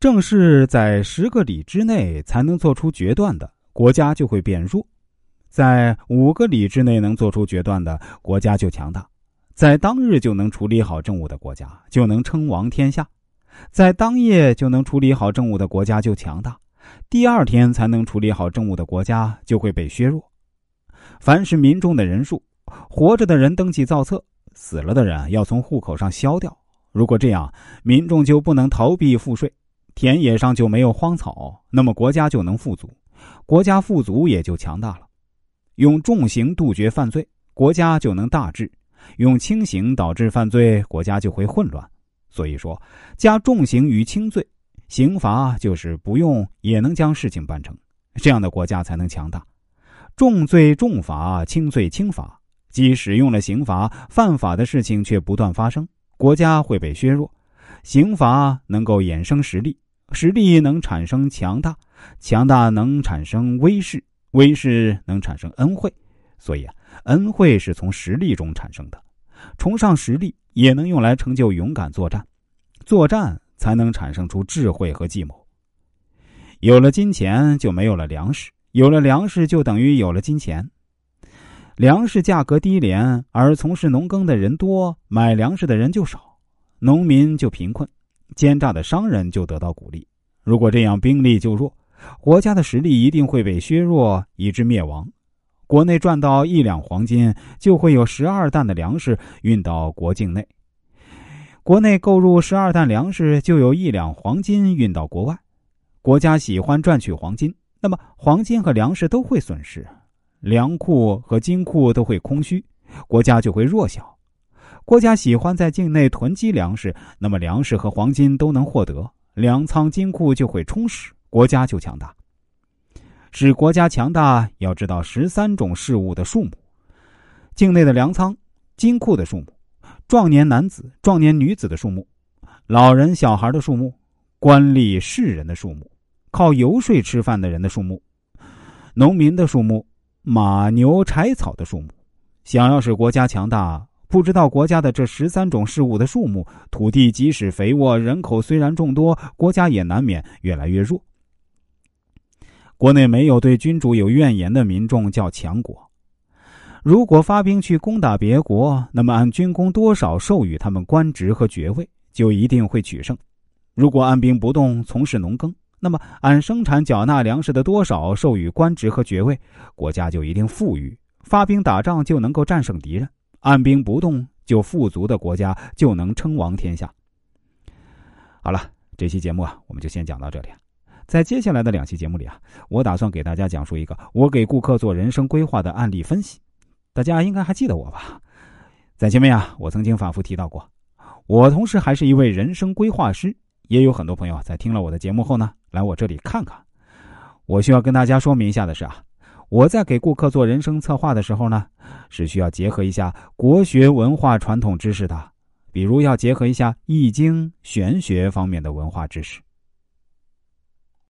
正是在十个里之内才能做出决断的国家就会变弱，在五个里之内能做出决断的国家就强大，在当日就能处理好政务的国家就能称王天下，在当夜就能处理好政务的国家就强大，第二天才能处理好政务的国家就会被削弱。凡是民众的人数，活着的人登记造册，死了的人要从户口上消掉。如果这样，民众就不能逃避赋税。田野上就没有荒草，那么国家就能富足，国家富足也就强大了。用重刑杜绝犯罪，国家就能大治；用轻刑导致犯罪，国家就会混乱。所以说，加重刑与轻罪，刑罚就是不用也能将事情办成，这样的国家才能强大。重罪重罚，轻罪轻罚，即使用了刑罚，犯法的事情却不断发生，国家会被削弱。刑罚能够衍生实力。实力能产生强大，强大能产生威势，威势能产生恩惠，所以啊，恩惠是从实力中产生的。崇尚实力也能用来成就勇敢作战，作战才能产生出智慧和计谋。有了金钱就没有了粮食，有了粮食就等于有了金钱。粮食价格低廉，而从事农耕的人多，买粮食的人就少，农民就贫困。奸诈的商人就得到鼓励，如果这样兵力就弱，国家的实力一定会被削弱，以致灭亡。国内赚到一两黄金，就会有十二担的粮食运到国境内；国内购入十二担粮食，就有一两黄金运到国外。国家喜欢赚取黄金，那么黄金和粮食都会损失，粮库和金库都会空虚，国家就会弱小。国家喜欢在境内囤积粮食，那么粮食和黄金都能获得，粮仓金库就会充实，国家就强大。使国家强大，要知道十三种事物的数目：境内的粮仓、金库的数目，壮年男子、壮年女子的数目，老人、小孩的数目，官吏、士人的数目，靠游说吃饭的人的数目，农民的数目，马牛柴草的数目。想要使国家强大。不知道国家的这十三种事物的数目，土地即使肥沃，人口虽然众多，国家也难免越来越弱。国内没有对君主有怨言的民众叫强国。如果发兵去攻打别国，那么按军功多少授予他们官职和爵位，就一定会取胜；如果按兵不动，从事农耕，那么按生产缴纳粮食的多少授予官职和爵位，国家就一定富裕，发兵打仗就能够战胜敌人。按兵不动就富足的国家就能称王天下。好了，这期节目啊，我们就先讲到这里。在接下来的两期节目里啊，我打算给大家讲述一个我给顾客做人生规划的案例分析。大家应该还记得我吧？在前面啊，我曾经反复提到过，我同时还是一位人生规划师。也有很多朋友在听了我的节目后呢，来我这里看看。我需要跟大家说明一下的是啊。我在给顾客做人生策划的时候呢，是需要结合一下国学文化传统知识的，比如要结合一下易经玄学方面的文化知识。